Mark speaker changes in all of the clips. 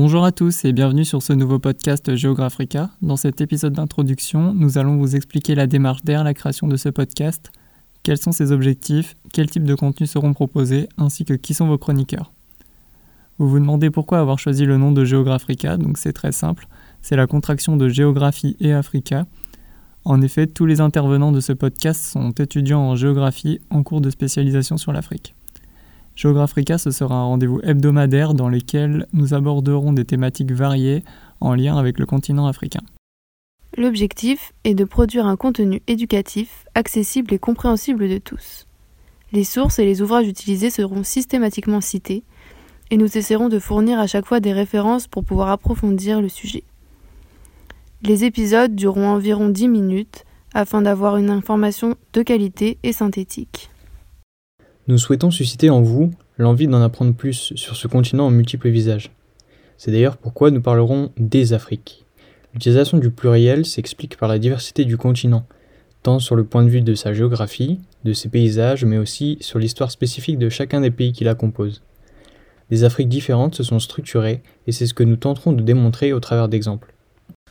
Speaker 1: Bonjour à tous et bienvenue sur ce nouveau podcast Géographica. Dans cet épisode d'introduction, nous allons vous expliquer la démarche derrière la création de ce podcast, quels sont ses objectifs, quels types de contenus seront proposés, ainsi que qui sont vos chroniqueurs. Vous vous demandez pourquoi avoir choisi le nom de Géographica, donc c'est très simple, c'est la contraction de géographie et Africa. En effet, tous les intervenants de ce podcast sont étudiants en géographie en cours de spécialisation sur l'Afrique. Géographica, ce sera un rendez-vous hebdomadaire dans lequel nous aborderons des thématiques variées en lien avec le continent africain.
Speaker 2: L'objectif est de produire un contenu éducatif, accessible et compréhensible de tous. Les sources et les ouvrages utilisés seront systématiquement cités, et nous essaierons de fournir à chaque fois des références pour pouvoir approfondir le sujet. Les épisodes dureront environ 10 minutes afin d'avoir une information de qualité et synthétique.
Speaker 3: Nous souhaitons susciter en vous l'envie d'en apprendre plus sur ce continent en multiples visages. C'est d'ailleurs pourquoi nous parlerons des Afriques. L'utilisation du pluriel s'explique par la diversité du continent, tant sur le point de vue de sa géographie, de ses paysages, mais aussi sur l'histoire spécifique de chacun des pays qui la composent. Des Afriques différentes se sont structurées et c'est ce que nous tenterons de démontrer au travers d'exemples.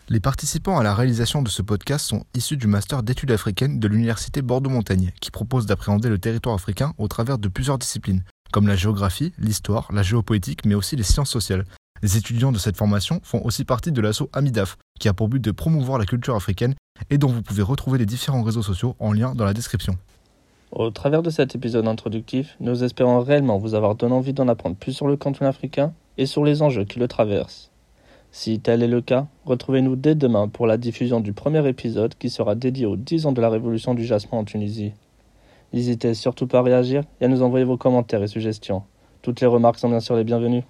Speaker 4: Les participants à la réalisation de ce podcast sont issus du master d'études africaines de l'université Bordeaux-Montaigne, qui propose d'appréhender le territoire africain au travers de plusieurs disciplines, comme la géographie, l'histoire, la géopolitique, mais aussi les sciences sociales. Les étudiants de cette formation font aussi partie de l'assaut Amidaf, qui a pour but de promouvoir la culture africaine et dont vous pouvez retrouver les différents réseaux sociaux en lien dans la description.
Speaker 5: Au travers de cet épisode introductif, nous espérons réellement vous avoir donné envie d'en apprendre plus sur le continent africain et sur les enjeux qui le traversent. Si tel est le cas, retrouvez-nous dès demain pour la diffusion du premier épisode qui sera dédié aux 10 ans de la révolution du jasmin en Tunisie. N'hésitez surtout pas à réagir et à nous envoyer vos commentaires et suggestions. Toutes les remarques sont bien sûr les bienvenues.